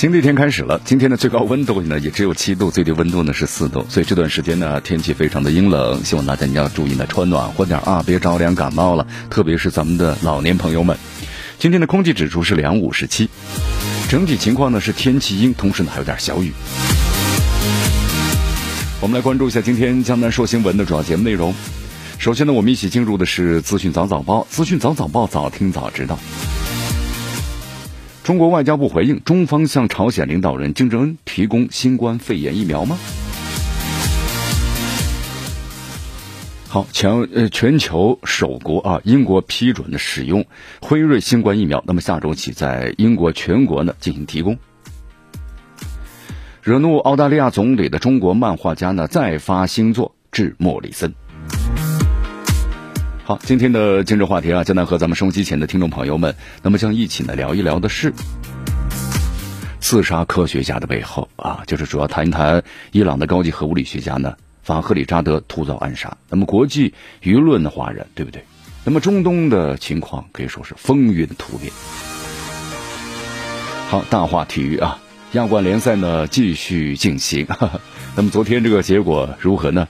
新的一天开始了，今天的最高温度呢也只有七度，最低温度呢是四度，所以这段时间呢天气非常的阴冷，希望大家你要注意呢穿暖和点啊，别着凉感冒了，特别是咱们的老年朋友们。今天的空气指数是两五十七，整体情况呢是天气阴，同时呢还有点小雨。我们来关注一下今天江南说新闻的主要节目内容。首先呢，我们一起进入的是资讯早早报，资讯早早报，早听早知道。中国外交部回应：中方向朝鲜领导人金正恩提供新冠肺炎疫苗吗？好，全呃全球首国啊，英国批准的使用辉瑞新冠疫苗，那么下周起在英国全国呢进行提供。惹怒澳大利亚总理的中国漫画家呢再发新作致莫里森。好，今天的今日话题啊，将来和咱们收音机前的听众朋友们，那么将一起呢聊一聊的是刺杀科学家的背后啊，就是主要谈一谈伊朗的高级核物理学家呢法赫里扎德突遭暗杀，那么国际舆论的哗然，对不对？那么中东的情况可以说是风云突变。好，大话体育啊，亚冠联赛呢继续进行，那么昨天这个结果如何呢？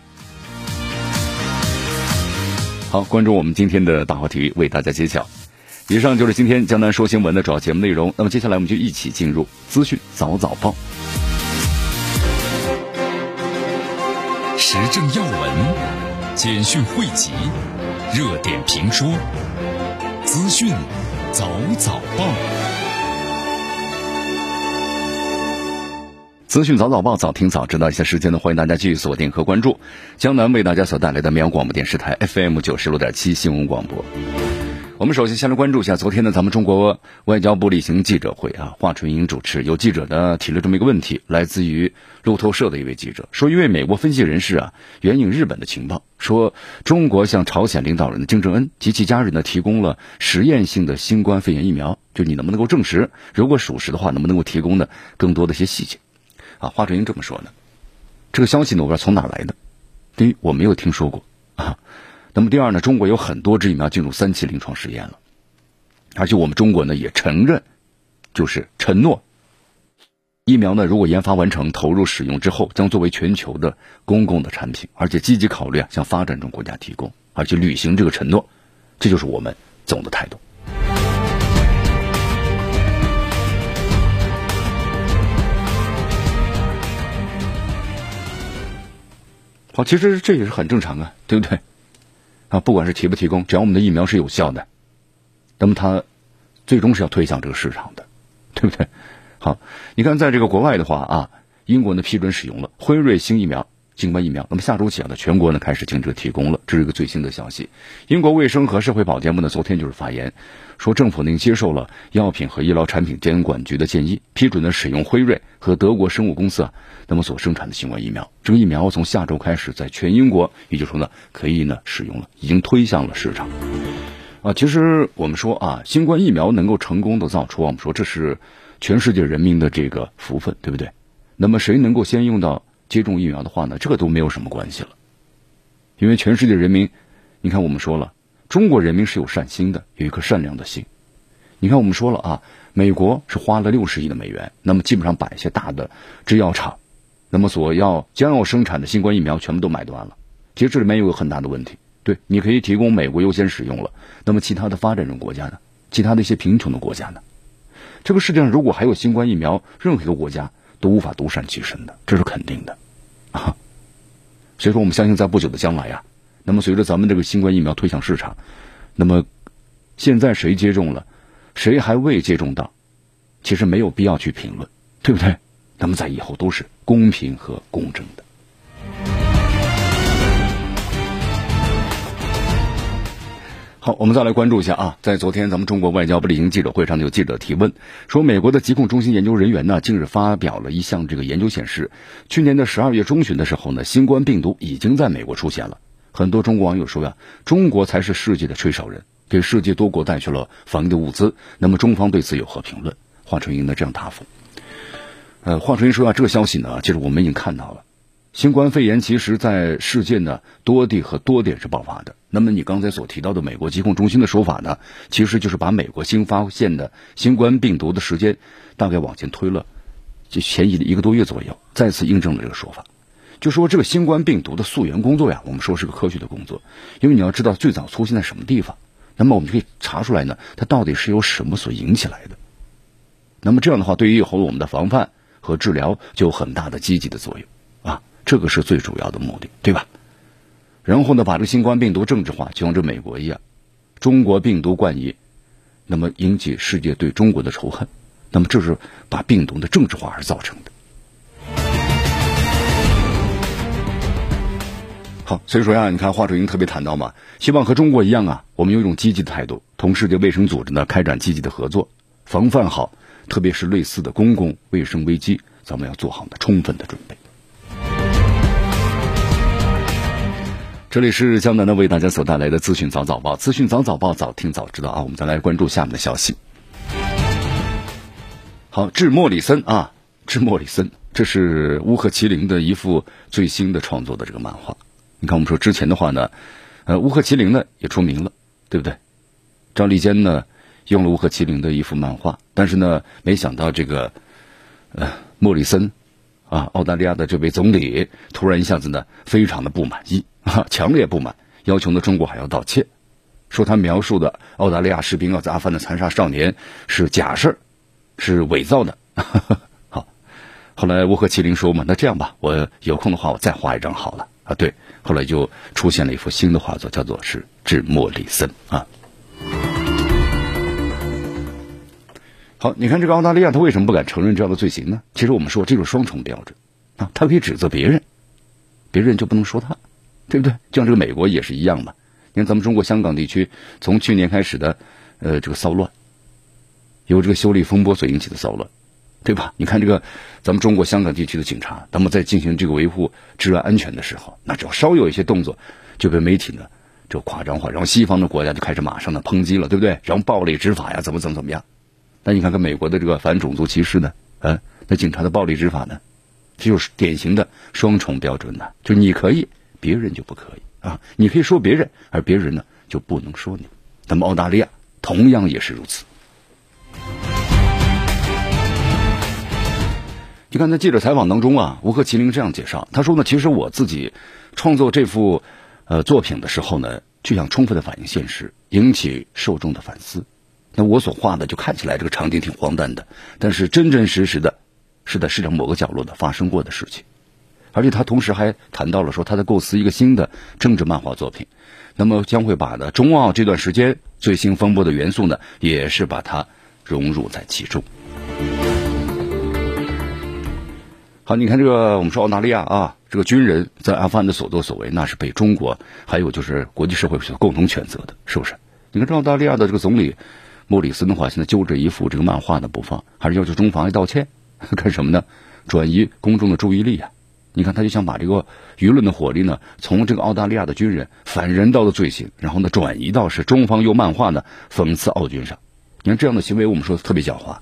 好，关注我们今天的大话题，为大家揭晓。以上就是今天江南说新闻的主要节目内容。那么接下来我们就一起进入资讯早早报，时政要闻、简讯汇集、热点评说、资讯早早报。资讯早早报，早听早知道。一些时间呢，欢迎大家继续锁定和关注江南为大家所带来的绵阳广播电视台 FM 九十六点七新闻广播。我们首先先来关注一下昨天的，咱们中国外交部例行记者会啊，华春莹主持，有记者呢提了这么一个问题，来自于路透社的一位记者说，一位美国分析人士啊援引日本的情报说，中国向朝鲜领导人的金正恩及其家人呢提供了实验性的新冠肺炎疫苗，就你能不能够证实？如果属实的话，能不能够提供呢更多的一些细节？啊，华春莹这么说呢，这个消息呢，我不知道从哪来的。第一，我没有听说过啊。那么第二呢，中国有很多支疫苗进入三期临床实验了，而且我们中国呢也承认，就是承诺，疫苗呢如果研发完成、投入使用之后，将作为全球的公共的产品，而且积极考虑啊向发展中国家提供，而且履行这个承诺，这就是我们总的态度。好，其实这也是很正常啊，对不对？啊，不管是提不提供，只要我们的疫苗是有效的，那么它最终是要推向这个市场的，对不对？好，你看，在这个国外的话啊，英国呢批准使用了辉瑞新疫苗。新冠疫苗，那么下周起啊，呢全国呢开始停止提供了，这是一个最新的消息。英国卫生和社会保健部呢昨天就是发言，说政府呢接受了药品和医疗产品监管局的建议，批准呢使用辉瑞和德国生物公司啊那么所生产的新冠疫苗。这个疫苗从下周开始在全英国，也就是说呢可以呢使用了，已经推向了市场。啊，其实我们说啊，新冠疫苗能够成功的造出，我们说这是全世界人民的这个福分，对不对？那么谁能够先用到？接种疫苗的话呢，这个都没有什么关系了，因为全世界人民，你看我们说了，中国人民是有善心的，有一颗善良的心。你看我们说了啊，美国是花了六十亿的美元，那么基本上把一些大的制药厂，那么所要将要生产的新冠疫苗全部都买断了。其实这里面有个很大的问题，对，你可以提供美国优先使用了，那么其他的发展中国家呢，其他的一些贫穷的国家呢，这个世界上如果还有新冠疫苗，任何一个国家都无法独善其身的，这是肯定的。啊，所以说我们相信，在不久的将来啊，那么随着咱们这个新冠疫苗推向市场，那么现在谁接种了，谁还未接种到，其实没有必要去评论，对不对？那么在以后都是公平和公正的。我们再来关注一下啊，在昨天咱们中国外交部例行记者会上，有记者提问说，美国的疾控中心研究人员呢，近日发表了一项这个研究显示，去年的十二月中旬的时候呢，新冠病毒已经在美国出现了。很多中国网友说呀，中国才是世界的吹哨人，给世界多国带去了防疫的物资。那么中方对此有何评论？华春莹呢这样答复。呃，华春莹说啊，这个消息呢，其实我们已经看到了。新冠肺炎其实在世界呢多地和多点是爆发的。那么你刚才所提到的美国疾控中心的说法呢，其实就是把美国新发现的新冠病毒的时间大概往前推了，就前一一个多月左右，再次印证了这个说法。就说这个新冠病毒的溯源工作呀，我们说是个科学的工作，因为你要知道最早出现在什么地方，那么我们就可以查出来呢，它到底是由什么所引起来的。那么这样的话，对于以后我们的防范和治疗就有很大的积极的作用。这个是最主要的目的，对吧？然后呢，把这个新冠病毒政治化，就像这美国一样，中国病毒冠以，那么引起世界对中国的仇恨，那么这是把病毒的政治化而造成的。好，所以说呀，你看华春莹特别谈到嘛，希望和中国一样啊，我们有一种积极的态度，同世界卫生组织呢开展积极的合作，防范好，特别是类似的公共卫生危机，咱们要做好呢充分的准备。这里是江南的为大家所带来的资讯早早报，资讯早早报，早听早知道啊！我们再来关注下面的消息。好，致莫里森啊，致莫里森，这是乌克麒麟的一幅最新的创作的这个漫画。你看，我们说之前的话呢，呃，乌克麒麟呢也出名了，对不对？张立坚呢用了乌克麒麟的一幅漫画，但是呢，没想到这个呃莫里森啊，澳大利亚的这位总理突然一下子呢，非常的不满意。强烈不满，要求呢中国还要道歉，说他描述的澳大利亚士兵要在阿富汗的残杀少年是假事儿，是伪造的。好，后来乌合麒麟说嘛，那这样吧，我有空的话我再画一张好了啊。对，后来就出现了一幅新的画作，叫做是《致莫里森》啊。好，你看这个澳大利亚，他为什么不敢承认这样的罪行呢？其实我们说这种双重标准啊，他可以指责别人，别人就不能说他。对不对？就像这个美国也是一样嘛。你看咱们中国香港地区从去年开始的，呃，这个骚乱，由这个修例风波所引起的骚乱，对吧？你看这个咱们中国香港地区的警察，他们在进行这个维护治安安全的时候，那只要稍有一些动作，就被媒体呢就夸张化，然后西方的国家就开始马上的抨击了，对不对？然后暴力执法呀，怎么怎么怎么样？那你看看美国的这个反种族歧视呢？嗯，那警察的暴力执法呢？这就是典型的双重标准呢，就你可以。别人就不可以啊！你可以说别人，而别人呢就不能说你。那么澳大利亚同样也是如此。你看，在记者采访当中啊，吴克麒麟这样介绍，他说呢，其实我自己创作这幅呃作品的时候呢，就想充分的反映现实，引起受众的反思。那我所画的就看起来这个场景挺荒诞的，但是真真实实的是在市场某个角落的发生过的事情。而且他同时还谈到了说他在构思一个新的政治漫画作品，那么将会把呢中澳这段时间最新风波的元素呢，也是把它融入在其中。好，你看这个我们说澳大利亚啊，这个军人在阿富汗的所作所为，那是被中国还有就是国际社会所共同谴责的，是不是？你看这澳大利亚的这个总理莫里森的话，现在揪着一幅这个漫画的不放，还是要求中方要道歉，干什么呢？转移公众的注意力啊！你看，他就想把这个舆论的火力呢，从这个澳大利亚的军人反人道的罪行，然后呢转移到是中方用漫画呢讽刺澳军上。你看这样的行为，我们说特别狡猾，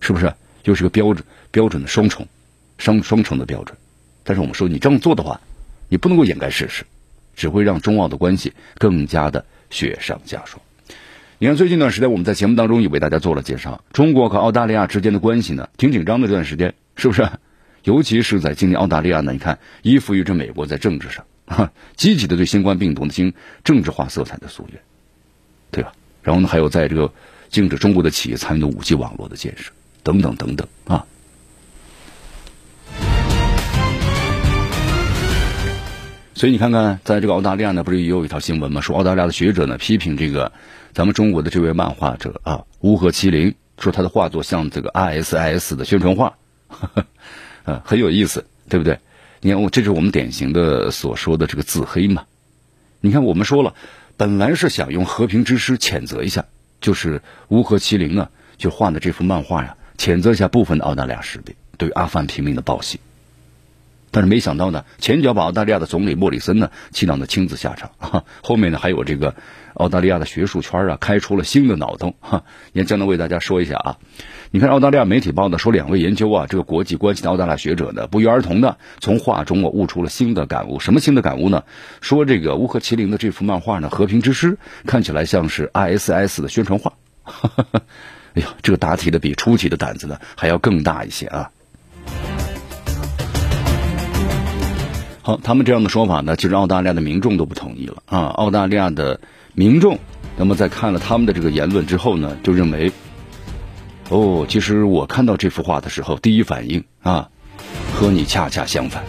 是不是？又是个标准标准的双重双双重的标准。但是我们说，你这样做的话，你不能够掩盖事实，只会让中澳的关系更加的雪上加霜。你看，最近一段时间，我们在节目当中也为大家做了介绍，中国和澳大利亚之间的关系呢挺紧张的。这段时间，是不是？尤其是在今年，澳大利亚呢，你看依附于这美国，在政治上哈，积极的对新冠病毒进行政治化色彩的溯源，对吧？然后呢，还有在这个禁止中国的企业参与的五 G 网络的建设等等等等啊。所以你看看，在这个澳大利亚呢，不是也有一条新闻吗？说澳大利亚的学者呢批评这个咱们中国的这位漫画者啊，乌合麒麟，说他的画作像这个 ISIS 的宣传画。啊，很有意思，对不对？你看，我这是我们典型的所说的这个自黑嘛。你看，我们说了，本来是想用和平之师谴责一下，就是乌合麒麟呢，就画的这幅漫画呀，谴责一下部分的澳大利亚士兵对阿富汗平民的暴行。但是没想到呢，前脚把澳大利亚的总理莫里森呢气到呢亲自下场，后面呢还有这个澳大利亚的学术圈啊开出了新的脑洞 哈，也将能为大家说一下啊。你看澳大利亚媒体报道说，两位研究啊这个国际关系的澳大利亚学者呢，不约而同的从画中啊悟出了新的感悟。什么新的感悟呢？说这个乌合麒麟的这幅漫画呢，《和平之师》看起来像是 ISS 的宣传画。哎呀，这个答题的比出题的胆子呢还要更大一些啊。好，他们这样的说法呢，其实澳大利亚的民众都不同意了啊。澳大利亚的民众，那么在看了他们的这个言论之后呢，就认为，哦，其实我看到这幅画的时候，第一反应啊，和你恰恰相反。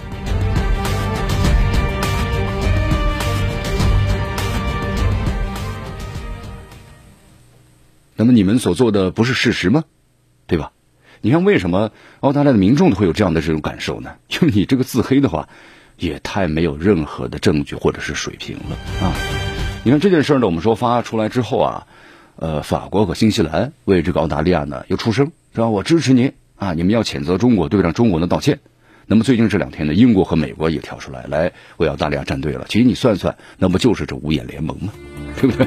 那么你们所做的不是事实吗？对吧？你看为什么澳大利亚的民众会有这样的这种感受呢？就你这个自黑的话。也太没有任何的证据或者是水平了啊！你看这件事呢，我们说发出来之后啊，呃，法国和新西兰为这个澳大利亚呢又出声，是吧？我支持你啊！你们要谴责中国，对让中国呢道歉。那么最近这两天呢，英国和美国也跳出来来为澳大利亚站队了。其实你算算，那不就是这五眼联盟吗？对不对？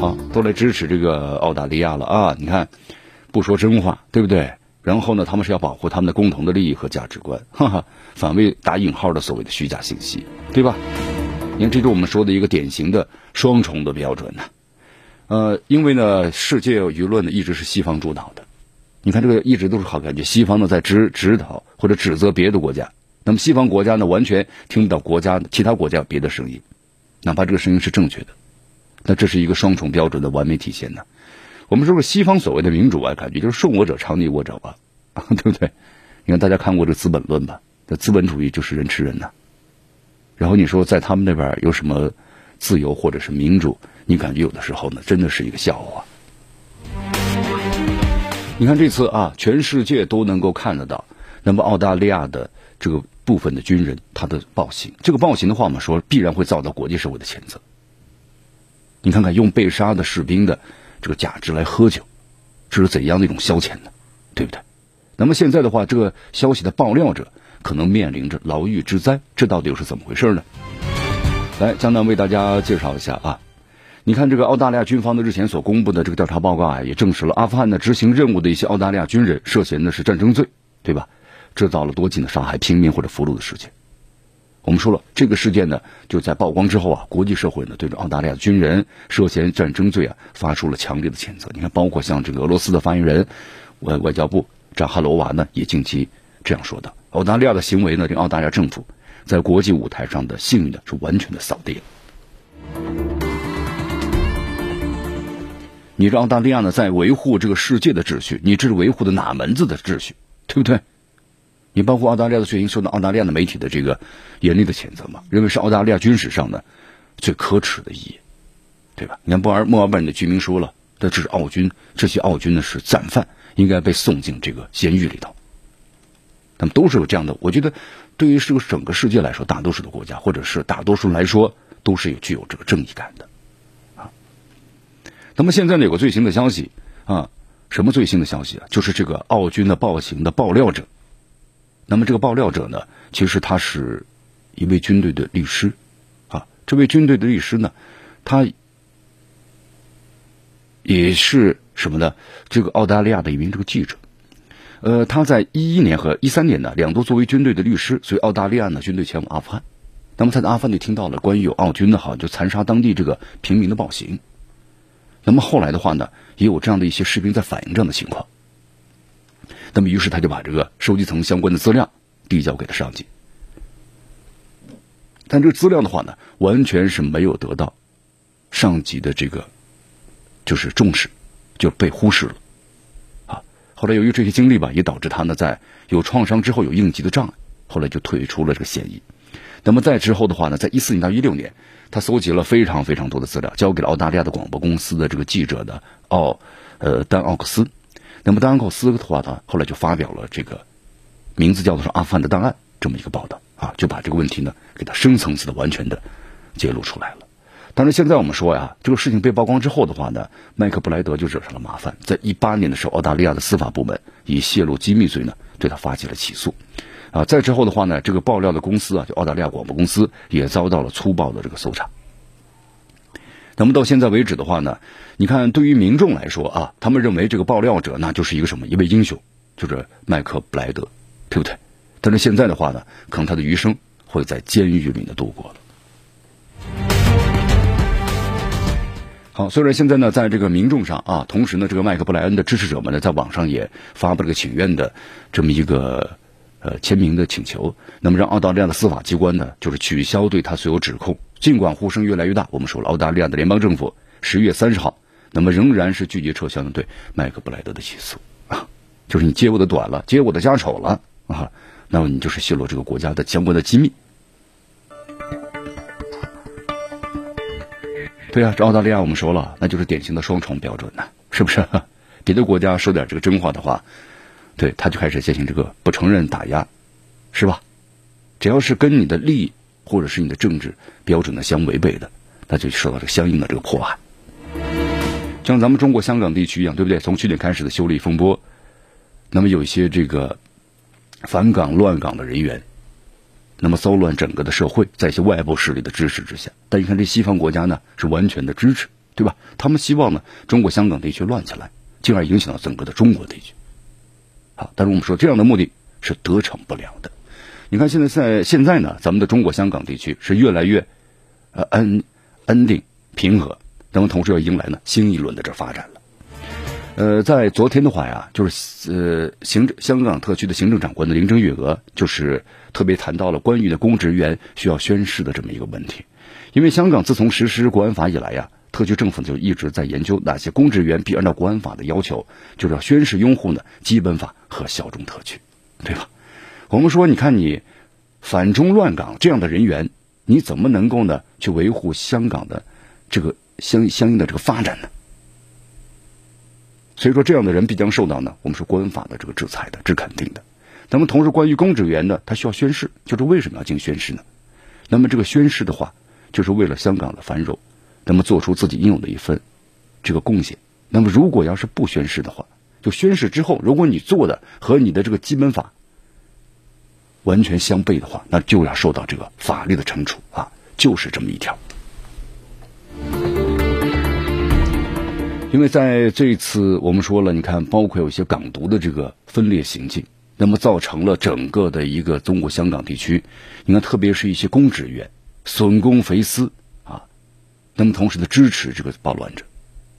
好，都来支持这个澳大利亚了啊！你看，不说真话，对不对？然后呢，他们是要保护他们的共同的利益和价值观，哈哈，反为打引号的所谓的虚假信息，对吧？你看，这是我们说的一个典型的双重的标准呢。呃，因为呢，世界舆论呢一直是西方主导的，你看这个一直都是好感觉，西方呢在指指导或者指责别的国家，那么西方国家呢完全听不到国家其他国家别的声音，哪怕这个声音是正确的，那这是一个双重标准的完美体现呢。我们说说西方所谓的民主啊，感觉就是顺我者昌，逆我者亡，对不对？你看大家看过这《资本论》吧？这资本主义就是人吃人呐。然后你说在他们那边有什么自由或者是民主？你感觉有的时候呢，真的是一个笑话。你看这次啊，全世界都能够看得到，那么澳大利亚的这个部分的军人他的暴行，这个暴行的话，我们说必然会遭到国际社会的谴责。你看看用被杀的士兵的。这个假肢来喝酒，这是怎样的一种消遣呢？对不对？那么现在的话，这个消息的爆料者可能面临着牢狱之灾，这到底又是怎么回事呢？来，江南为大家介绍一下啊。你看，这个澳大利亚军方的日前所公布的这个调查报告啊，也证实了阿富汗的执行任务的一些澳大利亚军人涉嫌的是战争罪，对吧？制造了多起的杀害平民或者俘虏的事件。我们说了，这个事件呢，就在曝光之后啊，国际社会呢对着澳大利亚军人涉嫌战争罪啊发出了强烈的谴责。你看，包括像这个俄罗斯的发言人外外交部扎哈罗娃呢，也近期这样说的：澳大利亚的行为呢，这澳大利亚政府在国际舞台上的信誉呢是完全的扫地了。你这澳大利亚呢，在维护这个世界的秩序，你这是维护的哪门子的秩序，对不对？你包括澳大利亚的最近受到澳大利亚的媒体的这个严厉的谴责嘛？认为是澳大利亚军史上的最可耻的一页，对吧？你看，墨尔墨尔本的居民说了，这这是澳军，这些澳军呢是战犯，应该被送进这个监狱里头。那么都是有这样的，我觉得对于这个整个世界来说，大多数的国家或者是大多数人来说，都是有具有这个正义感的啊。那么现在呢，有个最新的消息啊，什么最新的消息啊？就是这个澳军的暴行的爆料者。那么这个爆料者呢，其实他是一位军队的律师，啊，这位军队的律师呢，他也是什么呢？这个澳大利亚的一名这个记者，呃，他在一一年和一三年呢，两度作为军队的律师，所以澳大利亚呢军队前往阿富汗，那么他在阿富汗就听到了关于有澳军的哈就残杀当地这个平民的暴行，那么后来的话呢，也有这样的一些士兵在反映这样的情况。那么，于是他就把这个收集层相关的资料递交给了上级，但这个资料的话呢，完全是没有得到上级的这个就是重视，就被忽视了。后来由于这些经历吧，也导致他呢在有创伤之后有应激的障碍，后来就退出了这个嫌疑。那么在之后的话呢，在一四年到一六年，他搜集了非常非常多的资料，交给了澳大利亚的广播公司的这个记者的奥呃丹奥克斯。那么，丹奥克斯的话呢，后来就发表了这个名字叫做“阿富汗的档案”这么一个报道啊，就把这个问题呢给他深层次的、完全的揭露出来了。但是现在我们说呀，这个事情被曝光之后的话呢，麦克布莱德就惹上了麻烦。在一八年的时候，澳大利亚的司法部门以泄露机密罪呢，对他发起了起诉。啊，再之后的话呢，这个爆料的公司啊，就澳大利亚广播公司也遭到了粗暴的这个搜查。那么到现在为止的话呢，你看对于民众来说啊，他们认为这个爆料者那就是一个什么一位英雄，就是麦克布莱德，对不对？但是现在的话呢，可能他的余生会在监狱里的度过了。好，虽然现在呢，在这个民众上啊，同时呢，这个麦克布莱恩的支持者们呢，在网上也发布了个请愿的这么一个呃签名的请求，那么让澳大利亚的司法机关呢，就是取消对他所有指控。尽管呼声越来越大，我们说了，澳大利亚的联邦政府十月三十号，那么仍然是拒绝撤销呢对麦克布莱德的起诉啊，就是你揭我的短了，揭我的家丑了啊，那么你就是泄露这个国家的相关的机密。对啊，这澳大利亚我们说了，那就是典型的双重标准呐，是不是？别的国家说点这个真话的话，对他就开始进行这个不承认打压，是吧？只要是跟你的利益或者是你的政治标准呢相违背的，那就受到这个相应的这个迫害。像咱们中国香港地区一样，对不对？从去年开始的修例风波，那么有一些这个反港乱港的人员。那么骚乱整个的社会，在一些外部势力的支持之下，但你看这西方国家呢是完全的支持，对吧？他们希望呢中国香港地区乱起来，进而影响到整个的中国地区。好，但是我们说这样的目的是得逞不了的。你看现在在现在呢，咱们的中国香港地区是越来越呃安安定平和，那么同时要迎来呢新一轮的这发展了。呃，在昨天的话呀，就是呃，行政香港特区的行政长官的林郑月娥，就是特别谈到了关于的公职人员需要宣誓的这么一个问题。因为香港自从实施国安法以来呀，特区政府就一直在研究哪些公职人员必按照国安法的要求，就是要宣誓拥护呢基本法和效忠特区，对吧？我们说，你看你反中乱港这样的人员，你怎么能够呢去维护香港的这个相相应的这个发展呢？所以说，这样的人必将受到呢，我们说国安法的这个制裁的，是肯定的。那么，同时关于公职人员呢，他需要宣誓，就是为什么要进行宣誓呢？那么这个宣誓的话，就是为了香港的繁荣，那么做出自己应有的一份这个贡献。那么，如果要是不宣誓的话，就宣誓之后，如果你做的和你的这个基本法完全相悖的话，那就要受到这个法律的惩处啊，就是这么一条。因为在这次我们说了，你看，包括有一些港独的这个分裂行径，那么造成了整个的一个中国香港地区，你看，特别是一些公职人员损公肥私啊，那么同时呢支持这个暴乱者，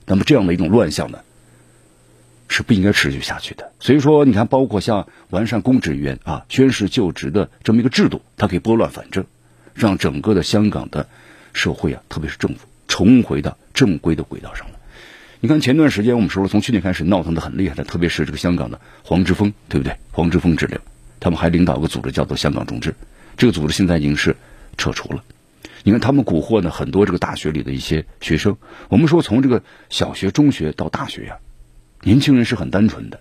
那么这样的一种乱象呢，是不应该持续下去的。所以说，你看，包括像完善公职人员啊宣誓就职的这么一个制度，它可以拨乱反正，让整个的香港的社会啊，特别是政府重回到正规的轨道上了。你看前段时间我们说了，从去年开始闹腾的很厉害的，特别是这个香港的黄之锋，对不对？黄之锋之流，他们还领导个组织叫做香港众志，这个组织现在已经是撤除了。你看他们蛊惑呢很多这个大学里的一些学生。我们说从这个小学、中学到大学呀，年轻人是很单纯的，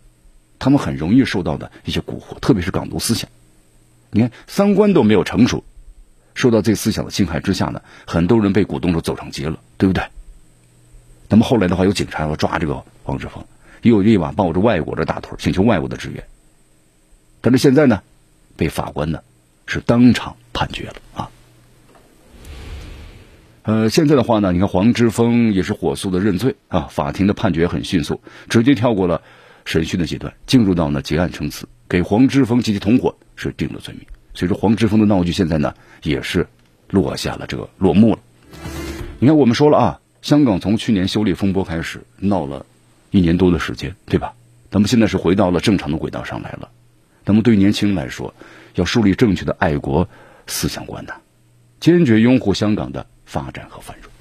他们很容易受到的一些蛊惑，特别是港独思想。你看三观都没有成熟，受到这思想的侵害之下呢，很多人被鼓动着走上街了，对不对？那么后来的话，有警察要抓这个黄志峰，又有立马抱着外国的大腿请求外国的支援。但是现在呢，被法官呢是当场判决了啊。呃，现在的话呢，你看黄之峰也是火速的认罪啊，法庭的判决很迅速，直接跳过了审讯的阶段，进入到呢结案陈词，给黄之峰及其同伙是定了罪名。所以说，黄之峰的闹剧现在呢也是落下了这个落幕了。你看，我们说了啊。香港从去年修例风波开始闹了一年多的时间，对吧？咱们现在是回到了正常的轨道上来了。那么对年轻人来说，要树立正确的爱国思想观呐，坚决拥护香港的发展和繁荣。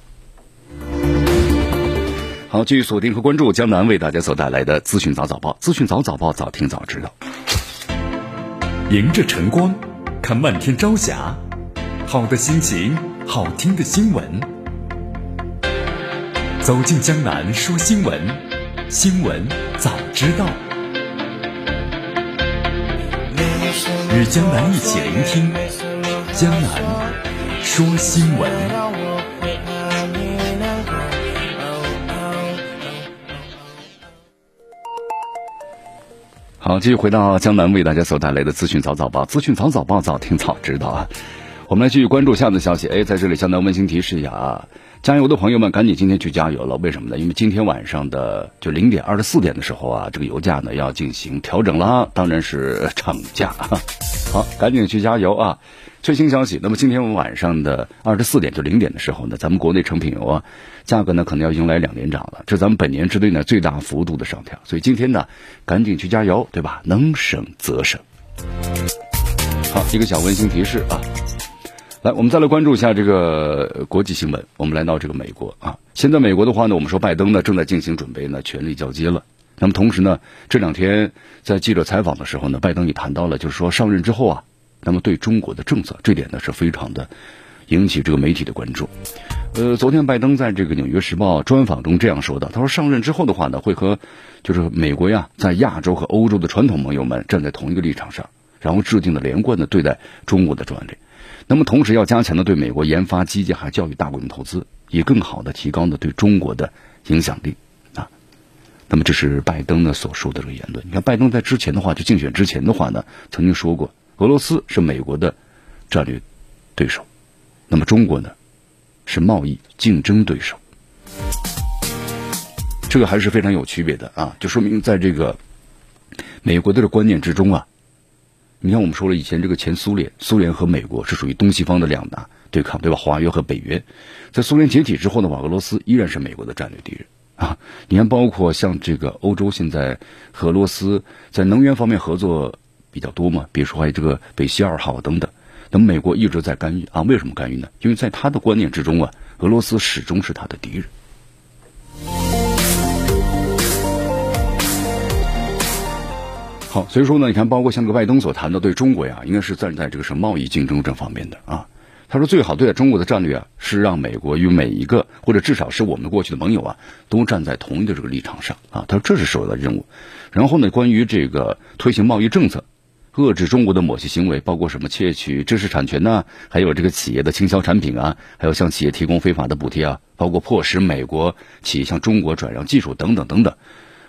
好，继续锁定和关注江南为大家所带来的资讯早早报，资讯早早报，早听早知道。迎着晨光，看漫天朝霞，好的心情，好听的新闻。走进江南说新闻，新闻早知道。与江南一起聆听江南说新闻。好，继续回到江南为大家所带来的资讯早早报，资讯早早报，早听早知道啊！我们来继续关注下面的消息。哎，在这里，江南温馨提示一下啊。加油的朋友们赶紧今天去加油了。为什么呢？因为今天晚上的就零点二十四点的时候啊，这个油价呢要进行调整啦，当然是涨价。好，赶紧去加油啊！最新消息，那么今天我们晚上的二十四点就零点的时候呢，咱们国内成品油啊，价格呢可能要迎来两连涨了，这咱们本年之内呢最大幅度的上调，所以今天呢赶紧去加油，对吧？能省则省。好，一个小温馨提示啊，来，我们再来关注一下这个国际新闻。我们来到这个美国啊，现在美国的话呢，我们说拜登呢正在进行准备呢，权力交接了。那么同时呢，这两天在记者采访的时候呢，拜登也谈到了，就是说上任之后啊。那么对中国的政策，这点呢是非常的引起这个媒体的关注。呃，昨天拜登在这个《纽约时报》专访中这样说的，他说上任之后的话呢，会和就是美国呀，在亚洲和欧洲的传统盟友们站在同一个立场上，然后制定了连贯的对待中国的专利。那么同时要加强的对美国研发基建和教育大规模投资，以更好的提高呢对中国的影响力啊。那么这是拜登呢所说的这个言论。你看，拜登在之前的话，就竞选之前的话呢，曾经说过。俄罗斯是美国的战略对手，那么中国呢是贸易竞争对手，这个还是非常有区别的啊！就说明在这个美国的这观念之中啊，你看我们说了以前这个前苏联，苏联和美国是属于东西方的两大对抗，对吧？华约和北约，在苏联解体之后的话，俄罗斯依然是美国的战略敌人啊！你看，包括像这个欧洲现在和俄罗斯在能源方面合作。比较多嘛，比如说还有这个北溪二号等等，那么美国一直在干预啊？为什么干预呢？因为在他的观念之中啊，俄罗斯始终是他的敌人。好，所以说呢，你看，包括像个拜登所谈的对中国呀，应该是站在这个是贸易竞争这方面的啊。他说，最好对待中国的战略啊，是让美国与每一个或者至少是我们过去的盟友啊，都站在同一个这个立场上啊。他说，这是首要的任务。然后呢，关于这个推行贸易政策。遏制中国的某些行为，包括什么窃取知识产权呢？还有这个企业的倾销产品啊，还有向企业提供非法的补贴啊，包括迫使美国企业向中国转让技术等等等等，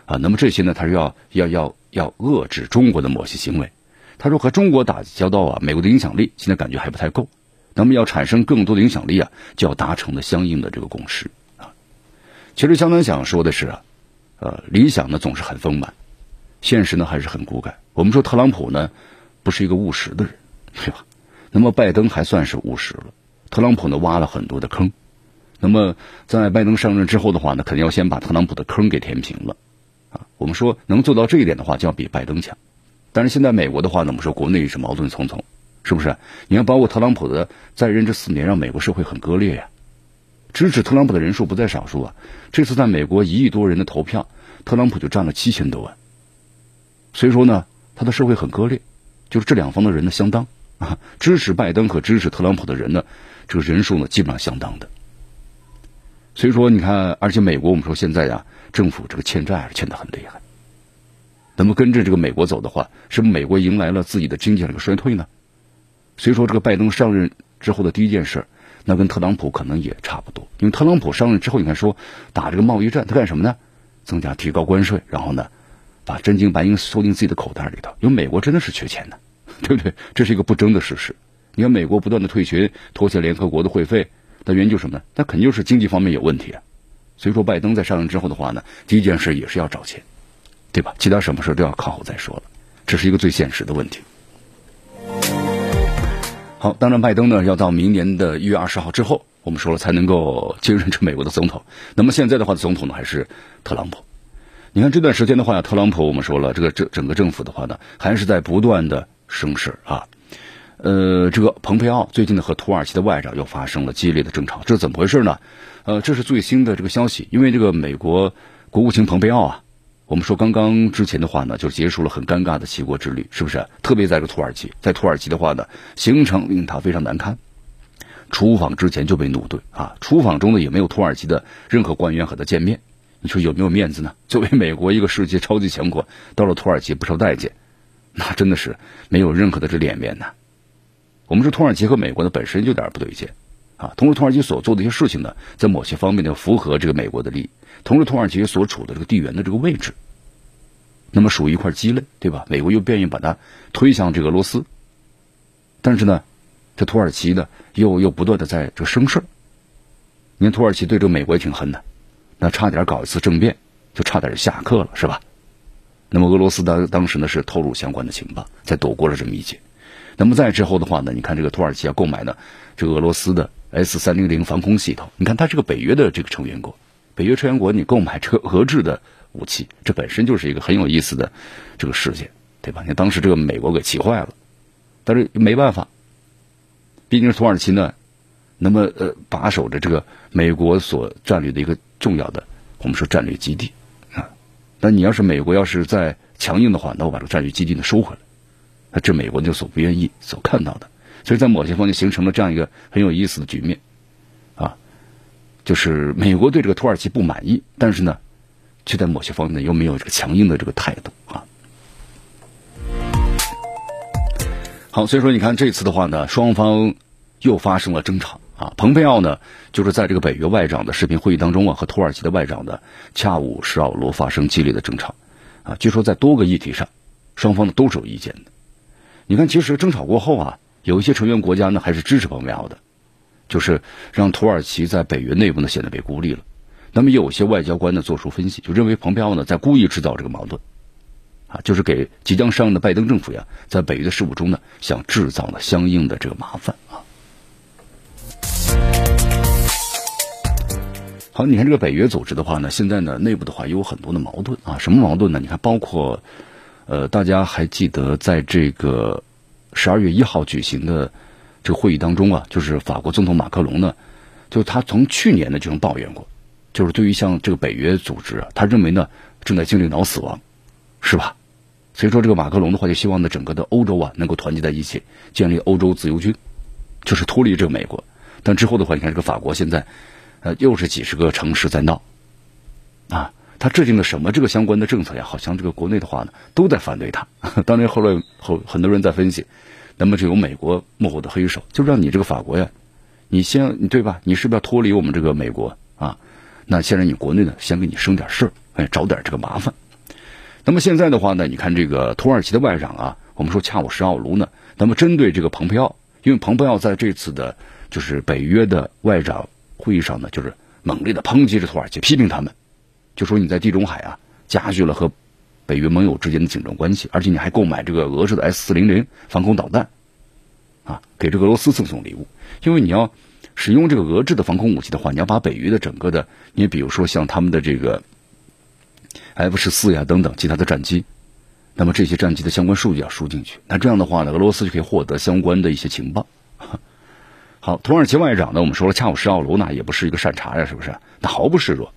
啊，那么这些呢，他是要要要要遏制中国的某些行为。他说和中国打交道啊，美国的影响力现在感觉还不太够，那么要产生更多的影响力啊，就要达成的相应的这个共识啊。其实相当想说的是啊，呃，理想呢总是很丰满。现实呢还是很骨感。我们说特朗普呢不是一个务实的人，对吧？那么拜登还算是务实了。特朗普呢挖了很多的坑，那么在拜登上任之后的话呢，肯定要先把特朗普的坑给填平了啊。我们说能做到这一点的话，就要比拜登强。但是现在美国的话呢，我们说国内是矛盾重重，是不是？你看，包括特朗普的在任这四年，让美国社会很割裂呀。支持特朗普的人数不在少数啊。这次在美国一亿多人的投票，特朗普就占了七千多万。所以说呢，他的社会很割裂，就是这两方的人呢相当啊，支持拜登和支持特朗普的人呢，这个人数呢基本上相当的。所以说你看，而且美国我们说现在呀，政府这个欠债欠得很厉害。那么跟着这个美国走的话，是不是美国迎来了自己的经济这个衰退呢？所以说这个拜登上任之后的第一件事，那跟特朗普可能也差不多。因为特朗普上任之后，你看说打这个贸易战，他干什么呢？增加提高关税，然后呢？把真金白银收进自己的口袋里头，因为美国真的是缺钱的，对不对？这是一个不争的事实。你看，美国不断的退群，拖欠联合国的会费，那原因就是什么呢？那肯定是经济方面有问题啊。所以说，拜登在上任之后的话呢，第一件事也是要找钱，对吧？其他什么事都要靠后再说了，这是一个最现实的问题。好，当然，拜登呢要到明年的一月二十号之后，我们说了才能够接任这美国的总统。那么现在的话，总统呢还是特朗普。你看这段时间的话，特朗普我们说了，这个整整个政府的话呢，还是在不断的生事啊。呃，这个蓬佩奥最近呢和土耳其的外长又发生了激烈的争吵，这怎么回事呢？呃，这是最新的这个消息，因为这个美国国务卿蓬佩奥啊，我们说刚刚之前的话呢，就结束了很尴尬的七国之旅，是不是？特别在这土耳其，在土耳其的话呢，行程令他非常难堪，出访之前就被怒怼啊，出访中呢也没有土耳其的任何官员和他见面。你说有没有面子呢？作为美国一个世界超级强国，到了土耳其不受待见，那真的是没有任何的这脸面呐。我们说土耳其和美国呢本身就有点不对劲啊。同时，土耳其所做的一些事情呢，在某些方面呢符合这个美国的利益。同时，土耳其所处的这个地缘的这个位置，那么属于一块鸡肋，对吧？美国又便于把它推向这个俄罗斯，但是呢，这土耳其呢又又不断的在这生事儿。你看土耳其对这个美国也挺狠的，那差点搞一次政变，就差点下课了，是吧？那么俄罗斯当当时呢是透露相关的情报，才躲过了这么一劫。那么再之后的话呢，你看这个土耳其要购买的这个俄罗斯的 S 三零零防空系统，你看它是个北约的这个成员国，北约成员国你购买这个俄制的。武器，这本身就是一个很有意思的这个事件，对吧？你当时这个美国给气坏了，但是没办法，毕竟是土耳其呢，那么呃把守着这个美国所占领的一个重要的我们说战略基地啊。那你要是美国要是再强硬的话，那我把这个战略基地呢收回来，这美国就所不愿意所看到的。所以在某些方面形成了这样一个很有意思的局面啊，就是美国对这个土耳其不满意，但是呢。却在某些方面又没有这个强硬的这个态度啊。好，所以说你看这次的话呢，双方又发生了争吵啊。蓬佩奥呢，就是在这个北约外长的视频会议当中啊，和土耳其的外长的恰武什奥罗发生激烈的争吵啊。据说在多个议题上，双方呢都是有意见的。你看，其实争吵过后啊，有一些成员国家呢还是支持蓬佩奥的，就是让土耳其在北约内部呢显得被孤立了。那么有些外交官呢做出分析，就认为蓬佩奥呢在故意制造这个矛盾，啊，就是给即将上任的拜登政府呀，在北约的事务中呢，想制造了相应的这个麻烦啊。好，你看这个北约组织的话呢，现在呢内部的话也有很多的矛盾啊，什么矛盾呢？你看，包括呃，大家还记得在这个十二月一号举行的这个会议当中啊，就是法国总统马克龙呢，就他从去年呢就曾抱怨过。就是对于像这个北约组织啊，他认为呢正在经历脑死亡，是吧？所以说这个马克龙的话就希望呢整个的欧洲啊能够团结在一起，建立欧洲自由军，就是脱离这个美国。但之后的话，你看这个法国现在，呃，又是几十个城市在闹，啊，他制定了什么这个相关的政策呀？好像这个国内的话呢都在反对他。当然后来后很多人在分析，那么就有美国幕后的黑手，就让你这个法国呀，你先对吧？你是不是要脱离我们这个美国啊？那现在你国内呢，先给你生点事儿，哎，找点这个麻烦。那么现在的话呢，你看这个土耳其的外长啊，我们说恰武什奥卢呢，那么针对这个蓬佩奥，因为蓬佩奥在这次的，就是北约的外长会议上呢，就是猛烈的抨击着土耳其，批评他们，就说你在地中海啊，加剧了和北约盟友之间的紧张关系，而且你还购买这个俄制的 S 四零零防空导弹，啊，给这俄罗斯赠送礼物，因为你要。使用这个俄制的防空武器的话，你要把北约的整个的，你比如说像他们的这个 F 十四呀等等其他的战机，那么这些战机的相关数据要输进去，那这样的话呢，俄罗斯就可以获得相关的一些情报。好，土耳其外长呢，我们说了，恰武什奥卢呢也不是一个善茬呀，是不是？那毫不示弱，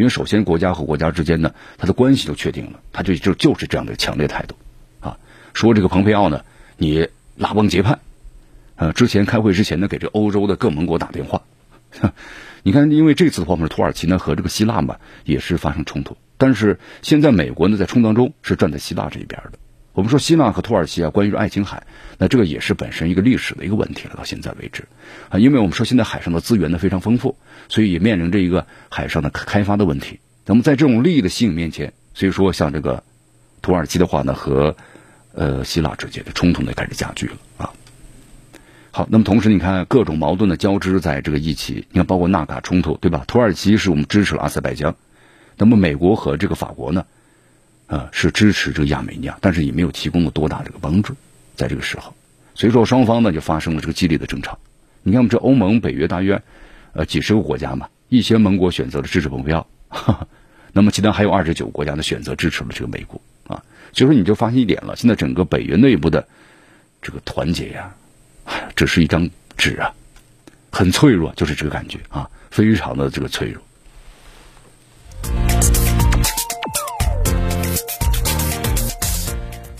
因为首先国家和国家之间呢，他的关系就确定了，他就就就是这样的强烈态度啊，说这个蓬佩奥呢，你拉帮结派。呃，之前开会之前呢，给这欧洲的各盟国打电话。你看，因为这次的话，我们土耳其呢和这个希腊嘛也是发生冲突，但是现在美国呢在冲突当中是站在希腊这一边的。我们说希腊和土耳其啊，关于爱琴海，那这个也是本身一个历史的一个问题了。到现在为止啊，因为我们说现在海上的资源呢非常丰富，所以也面临着一个海上的开发的问题。那么在这种利益的吸引面前，所以说像这个土耳其的话呢和呃希腊之间的冲突呢开始加剧了啊。好，那么同时你看各种矛盾的交织在这个一起，你看包括纳卡冲突，对吧？土耳其是我们支持了阿塞拜疆，那么美国和这个法国呢，啊是支持这个亚美尼亚，但是也没有提供了多大这个帮助，在这个时候，所以说双方呢就发生了这个激烈的争吵。你看我们这欧盟、北约大约呃几十个国家嘛，一些盟国选择了支持蓬佩奥，那么其他还有二十九个国家呢选择支持了这个美国啊，所以说你就发现一点了，现在整个北约内部的这个团结呀。只是一张纸啊，很脆弱，就是这个感觉啊，非常的这个脆弱。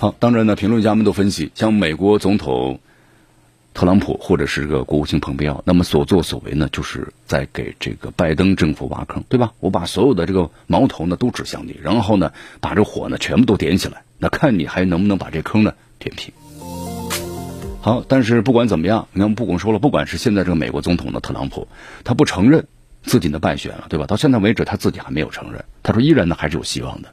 好，当然呢，评论家们都分析，像美国总统特朗普或者是个国务卿蓬佩奥，那么所作所为呢，就是在给这个拜登政府挖坑，对吧？我把所有的这个矛头呢都指向你，然后呢，把这火呢全部都点起来，那看你还能不能把这坑呢填平。好，但是不管怎么样，你看，不管说了，不管是现在这个美国总统的特朗普，他不承认自己的败选了，对吧？到现在为止，他自己还没有承认。他说依然呢还是有希望的。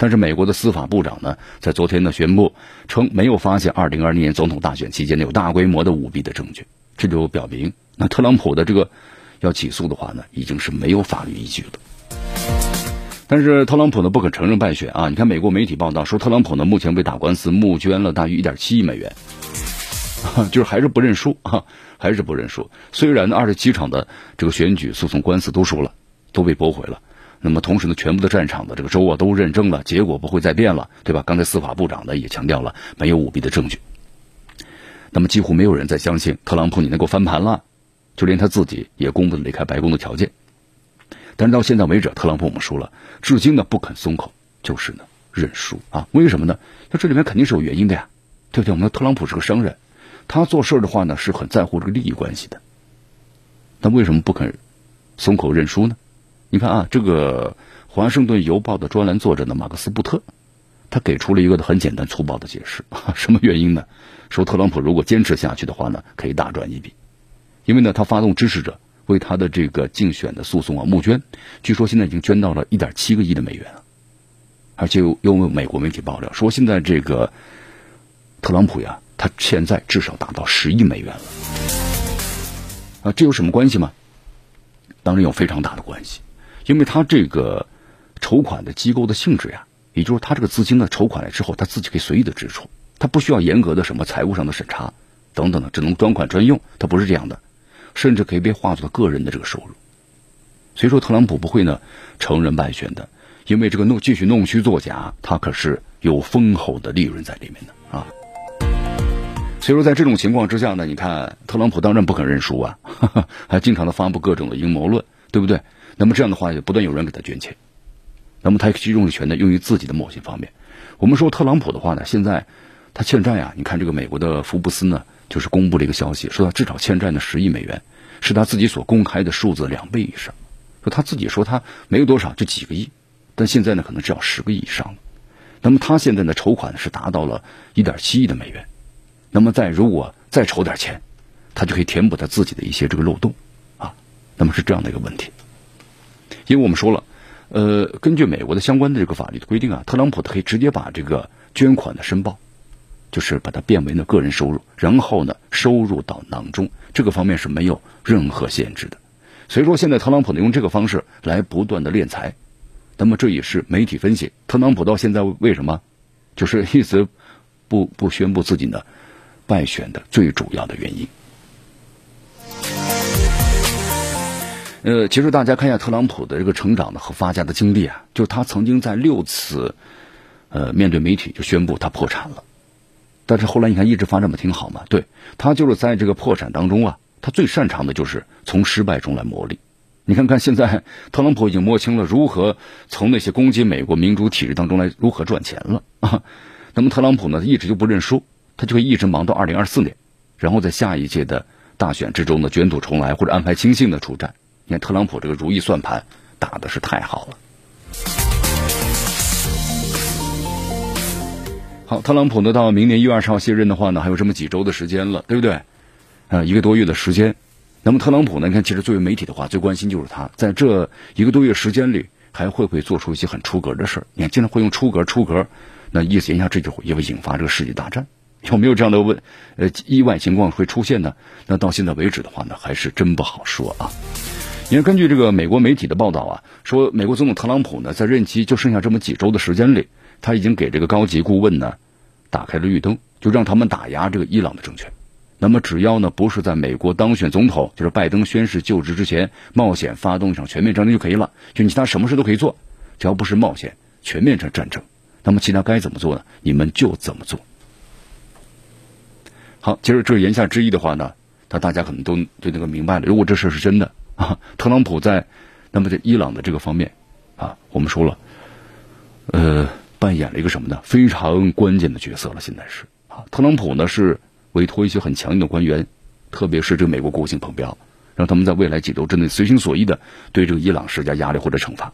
但是美国的司法部长呢，在昨天呢宣布称没有发现二零二零年总统大选期间有大规模的舞弊的证据，这就表明那特朗普的这个要起诉的话呢，已经是没有法律依据了。但是特朗普呢不肯承认败选啊！你看美国媒体报道说，特朗普呢目前为打官司募捐了大约一点七亿美元，就是还是不认输啊，还是不认输。虽然二十七场的这个选举诉讼官司都输了，都被驳回了。那么同时呢，全部的战场的这个州啊都认证了，结果不会再变了，对吧？刚才司法部长呢也强调了没有舞弊的证据。那么几乎没有人再相信特朗普你能够翻盘了，就连他自己也公布了离开白宫的条件。但是到现在为止，特朗普我们说了，至今呢不肯松口，就是呢认输啊？为什么呢？那这里面肯定是有原因的呀，对不对？我们的特朗普是个商人，他做事的话呢是很在乎这个利益关系的。那为什么不肯松口认输呢？你看啊，这个《华盛顿邮报》的专栏作者呢，马克思布特，他给出了一个很简单粗暴的解释。什么原因呢？说特朗普如果坚持下去的话呢，可以大赚一笔。因为呢，他发动支持者为他的这个竞选的诉讼啊募捐，据说现在已经捐到了一点七个亿的美元了。而且又有美国媒体爆料说，现在这个特朗普呀，他现在至少达到十亿美元了。啊，这有什么关系吗？当然有非常大的关系。因为他这个筹款的机构的性质呀，也就是他这个资金呢筹款了之后，他自己可以随意的支出，他不需要严格的什么财务上的审查等等的，只能专款专用，他不是这样的，甚至可以被划作个人的这个收入。所以说，特朗普不会呢承认败选的，因为这个弄继续弄虚作假，他可是有丰厚的利润在里面的啊。所以说，在这种情况之下呢，你看特朗普当然不肯认输啊，还经常的发布各种的阴谋论，对不对？那么这样的话，也不断有人给他捐钱，那么他集中的权呢用于自己的某些方面。我们说特朗普的话呢，现在他欠债呀，你看这个美国的福布斯呢，就是公布了一个消息，说他至少欠债呢十亿美元，是他自己所公开的数字两倍以上。说他自己说他没有多少，就几个亿，但现在呢可能至少十个亿以上。那么他现在的筹款是达到了一点七亿的美元，那么再如果再筹点钱，他就可以填补他自己的一些这个漏洞啊。那么是这样的一个问题。因为我们说了，呃，根据美国的相关的这个法律的规定啊，特朗普可以直接把这个捐款的申报，就是把它变为呢个人收入，然后呢收入到囊中，这个方面是没有任何限制的。所以说，现在特朗普呢用这个方式来不断的敛财，那么这也是媒体分析特朗普到现在为什么就是一直不不宣布自己呢败选的最主要的原因。呃，其实大家看一下特朗普的这个成长的和发家的经历啊，就是他曾经在六次，呃，面对媒体就宣布他破产了，但是后来你看一直发展的挺好嘛，对他就是在这个破产当中啊，他最擅长的就是从失败中来磨砺。你看看现在特朗普已经摸清了如何从那些攻击美国民主体制当中来如何赚钱了啊，那么特朗普呢一直就不认输，他就会一直忙到二零二四年，然后在下一届的大选之中呢卷土重来或者安排亲信的出战。你看特朗普这个如意算盘打的是太好了。好，特朗普呢到明年一月二十号卸任的话呢，还有这么几周的时间了，对不对？啊，一个多月的时间。那么特朗普呢，你看，其实作为媒体的话，最关心就是他在这一个多月时间里，还会不会做出一些很出格的事儿？你看，经常会用出格、出格，那意思言下之意也会引发这个世界大战。有没有这样的问呃意外情况会出现呢？那到现在为止的话呢，还是真不好说啊。因为根据这个美国媒体的报道啊，说美国总统特朗普呢，在任期就剩下这么几周的时间里，他已经给这个高级顾问呢打开了绿灯，就让他们打压这个伊朗的政权。那么只要呢不是在美国当选总统，就是拜登宣誓就职之前冒险发动一场全面战争就可以了。就你其他什么事都可以做，只要不是冒险全面战战争，那么其他该怎么做呢？你们就怎么做。好，其实这言下之意的话呢，那大家可能都对那个明白了。如果这事是真的。啊，特朗普在那么在伊朗的这个方面啊，我们说了，呃，扮演了一个什么呢？非常关键的角色了。现在是啊，特朗普呢是委托一些很强硬的官员，特别是这个美国国务卿蓬佩奥，让他们在未来几周之内随心所欲的对这个伊朗施加压力或者惩罚。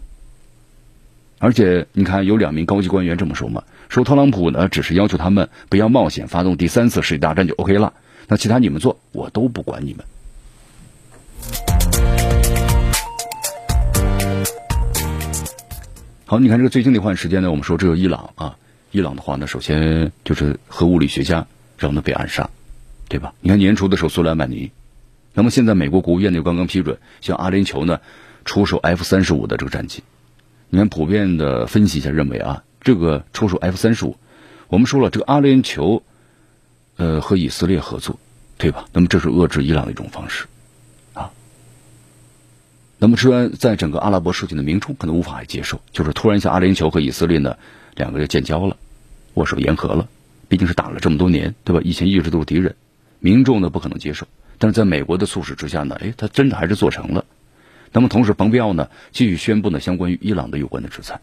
而且你看，有两名高级官员这么说嘛，说特朗普呢只是要求他们不要冒险发动第三次世界大战就 OK 了，那其他你们做，我都不管你们。好。你看这个最近的一段时间呢，我们说这个伊朗啊，伊朗的话呢，首先就是核物理学家让他被暗杀，对吧？你看年初的时候苏莱曼尼，那么现在美国国务院呢刚刚批准向阿联酋呢出售 F 三十五的这个战机。你看普遍的分析一下，认为啊，这个出售 F 三十五，我们说了这个阿联酋，呃和以色列合作，对吧？那么这是遏制伊朗的一种方式。那么，虽然在整个阿拉伯世界的民众可能无法接受，就是突然一下阿联酋和以色列呢两个人建交了，握手言和了，毕竟是打了这么多年，对吧？以前一直都是敌人，民众呢不可能接受。但是在美国的促使之下呢，哎，他真的还是做成了。那么同时，蓬佩奥呢继续宣布呢相关于伊朗的有关的制裁，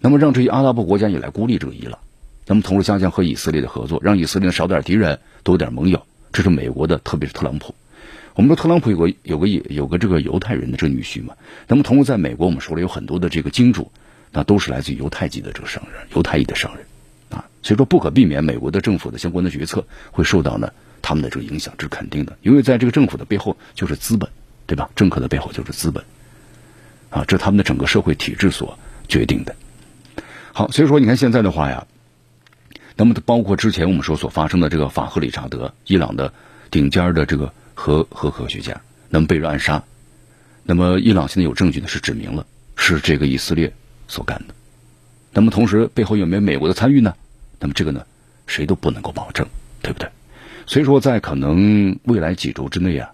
那么让这些阿拉伯国家也来孤立这个伊朗。那么同时加强和以色列的合作，让以色列少点敌人，多点盟友。这是美国的，特别是特朗普。我们说特朗普有个有个有个这个犹太人的这个女婿嘛，那么同时在美国，我们说了有很多的这个金主，那都是来自于犹太籍的这个商人，犹太裔的商人，啊，所以说不可避免美国的政府的相关的决策会受到呢他们的这个影响，这是肯定的，因为在这个政府的背后就是资本，对吧？政客的背后就是资本，啊，这他们的整个社会体制所决定的。好，所以说你看现在的话呀，那么包括之前我们说所发生的这个法赫理查德，伊朗的顶尖的这个。和核科学家，那么被人暗杀，那么伊朗现在有证据呢，是指明了是这个以色列所干的，那么同时背后有没有美国的参与呢？那么这个呢，谁都不能够保证，对不对？所以说，在可能未来几周之内啊，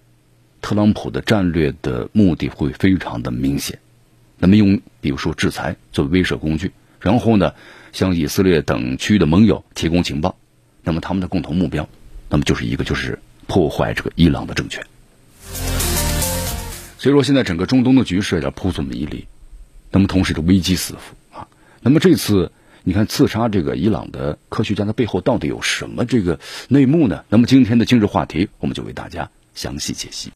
特朗普的战略的目的会非常的明显，那么用比如说制裁作为威慑工具，然后呢，向以色列等区域的盟友提供情报，那么他们的共同目标，那么就是一个就是。破坏这个伊朗的政权，所以说现在整个中东的局势有点扑朔迷离，那么同时的危机四伏啊。那么这次你看刺杀这个伊朗的科学家的背后到底有什么这个内幕呢？那么今天的今日话题，我们就为大家详细解析。